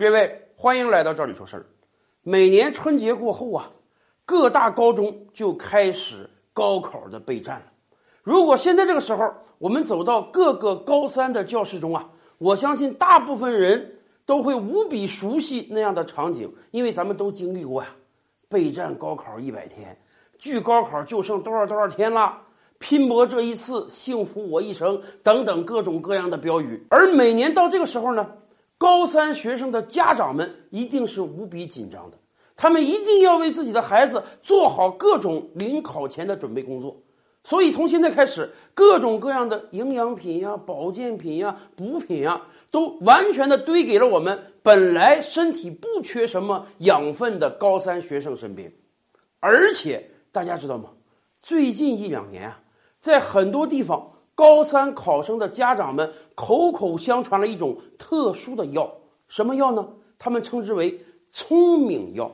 各位，欢迎来到这里说事儿。每年春节过后啊，各大高中就开始高考的备战了。如果现在这个时候我们走到各个高三的教室中啊，我相信大部分人都会无比熟悉那样的场景，因为咱们都经历过呀。备战高考一百天，距高考就剩多少多少天了？拼搏这一次，幸福我一生等等各种各样的标语。而每年到这个时候呢？高三学生的家长们一定是无比紧张的，他们一定要为自己的孩子做好各种临考前的准备工作。所以从现在开始，各种各样的营养品呀、保健品呀、补品呀，都完全的堆给了我们本来身体不缺什么养分的高三学生身边。而且大家知道吗？最近一两年啊，在很多地方。高三考生的家长们口口相传了一种特殊的药，什么药呢？他们称之为“聪明药”。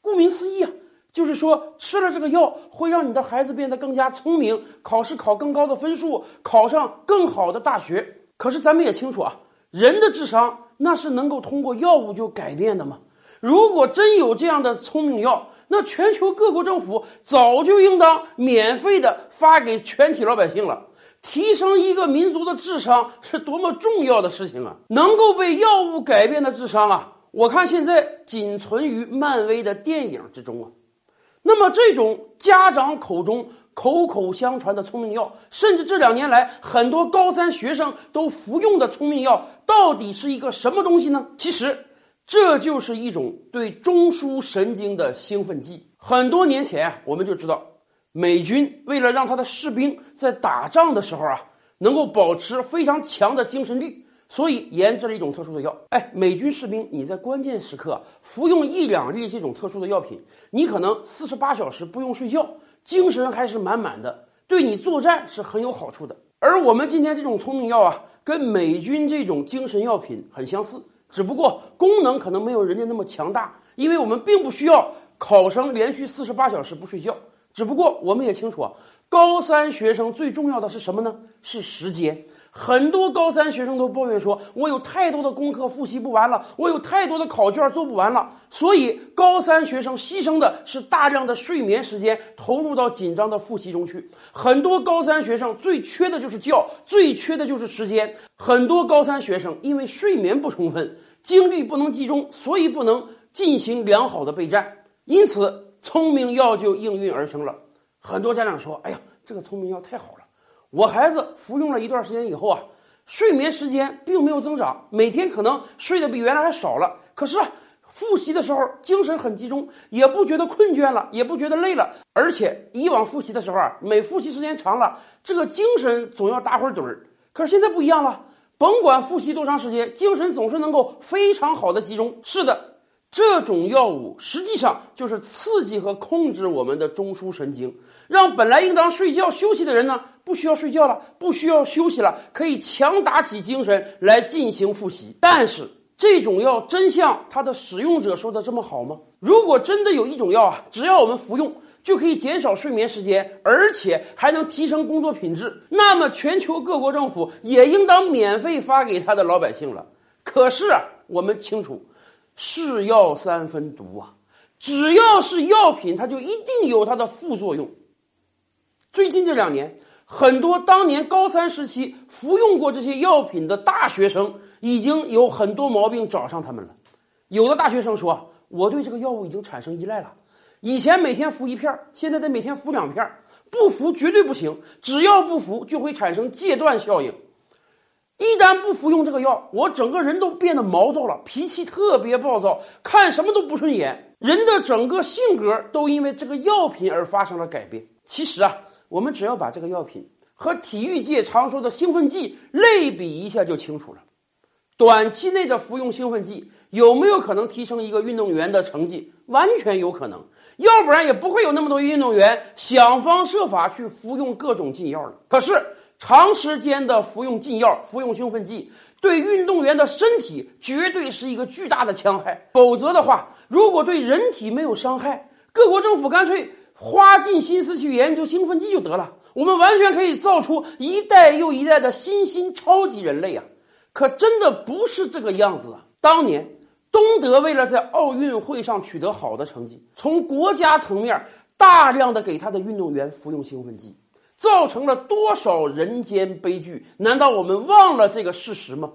顾名思义啊，就是说吃了这个药会让你的孩子变得更加聪明，考试考更高的分数，考上更好的大学。可是咱们也清楚啊，人的智商那是能够通过药物就改变的吗？如果真有这样的聪明药，那全球各国政府早就应当免费的发给全体老百姓了。提升一个民族的智商是多么重要的事情啊！能够被药物改变的智商啊，我看现在仅存于漫威的电影之中啊。那么，这种家长口中口口相传的聪明药，甚至这两年来很多高三学生都服用的聪明药，到底是一个什么东西呢？其实，这就是一种对中枢神经的兴奋剂。很多年前，我们就知道。美军为了让他的士兵在打仗的时候啊，能够保持非常强的精神力，所以研制了一种特殊的药。哎，美军士兵，你在关键时刻服用一两粒这种特殊的药品，你可能四十八小时不用睡觉，精神还是满满的，对你作战是很有好处的。而我们今天这种聪明药啊，跟美军这种精神药品很相似，只不过功能可能没有人家那么强大，因为我们并不需要考生连续四十八小时不睡觉。只不过我们也清楚啊，高三学生最重要的是什么呢？是时间。很多高三学生都抱怨说：“我有太多的功课复习不完了，我有太多的考卷做不完了。”所以，高三学生牺牲的是大量的睡眠时间，投入到紧张的复习中去。很多高三学生最缺的就是觉，最缺的就是时间。很多高三学生因为睡眠不充分，精力不能集中，所以不能进行良好的备战。因此。聪明药就应运而生了，很多家长说：“哎呀，这个聪明药太好了！我孩子服用了一段时间以后啊，睡眠时间并没有增长，每天可能睡得比原来还少了。可是啊，复习的时候精神很集中，也不觉得困倦了，也不觉得累了。而且以往复习的时候啊，每复习时间长了，这个精神总要打会儿盹儿。可是现在不一样了，甭管复习多长时间，精神总是能够非常好的集中。是的。”这种药物实际上就是刺激和控制我们的中枢神经，让本来应当睡觉休息的人呢，不需要睡觉了，不需要休息了，可以强打起精神来进行复习。但是，这种药真像它的使用者说的这么好吗？如果真的有一种药啊，只要我们服用就可以减少睡眠时间，而且还能提升工作品质，那么全球各国政府也应当免费发给他的老百姓了。可是，我们清楚。是药三分毒啊！只要是药品，它就一定有它的副作用。最近这两年，很多当年高三时期服用过这些药品的大学生，已经有很多毛病找上他们了。有的大学生说：“我对这个药物已经产生依赖了，以前每天服一片，现在得每天服两片，不服绝对不行。只要不服，就会产生戒断效应。”一旦不服用这个药，我整个人都变得毛躁了，脾气特别暴躁，看什么都不顺眼，人的整个性格都因为这个药品而发生了改变。其实啊，我们只要把这个药品和体育界常说的兴奋剂类比一下就清楚了。短期内的服用兴奋剂有没有可能提升一个运动员的成绩？完全有可能，要不然也不会有那么多运动员想方设法去服用各种禁药了。可是。长时间的服用禁药、服用兴奋剂，对运动员的身体绝对是一个巨大的戕害。否则的话，如果对人体没有伤害，各国政府干脆花尽心思去研究兴奋剂就得了。我们完全可以造出一代又一代的新兴超级人类啊！可真的不是这个样子啊！当年东德为了在奥运会上取得好的成绩，从国家层面大量的给他的运动员服用兴奋剂，造成了多少人间悲剧？难道我们忘了这个事实吗？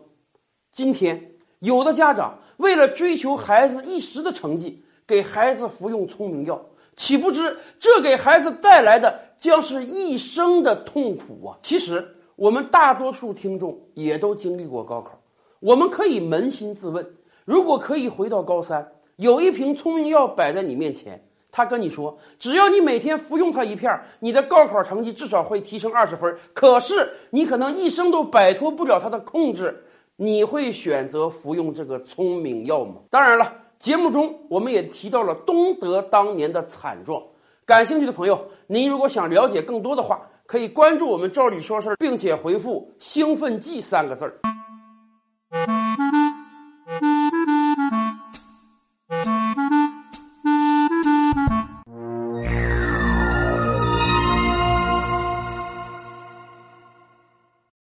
今天，有的家长为了追求孩子一时的成绩，给孩子服用聪明药，岂不知这给孩子带来的将是一生的痛苦啊！其实，我们大多数听众也都经历过高考，我们可以扪心自问。如果可以回到高三，有一瓶聪明药摆在你面前，他跟你说，只要你每天服用它一片，你的高考成绩至少会提升二十分。可是你可能一生都摆脱不了它的控制，你会选择服用这个聪明药吗？当然了，节目中我们也提到了东德当年的惨状。感兴趣的朋友，您如果想了解更多的话，可以关注我们“赵理说事儿”，并且回复“兴奋剂”三个字儿。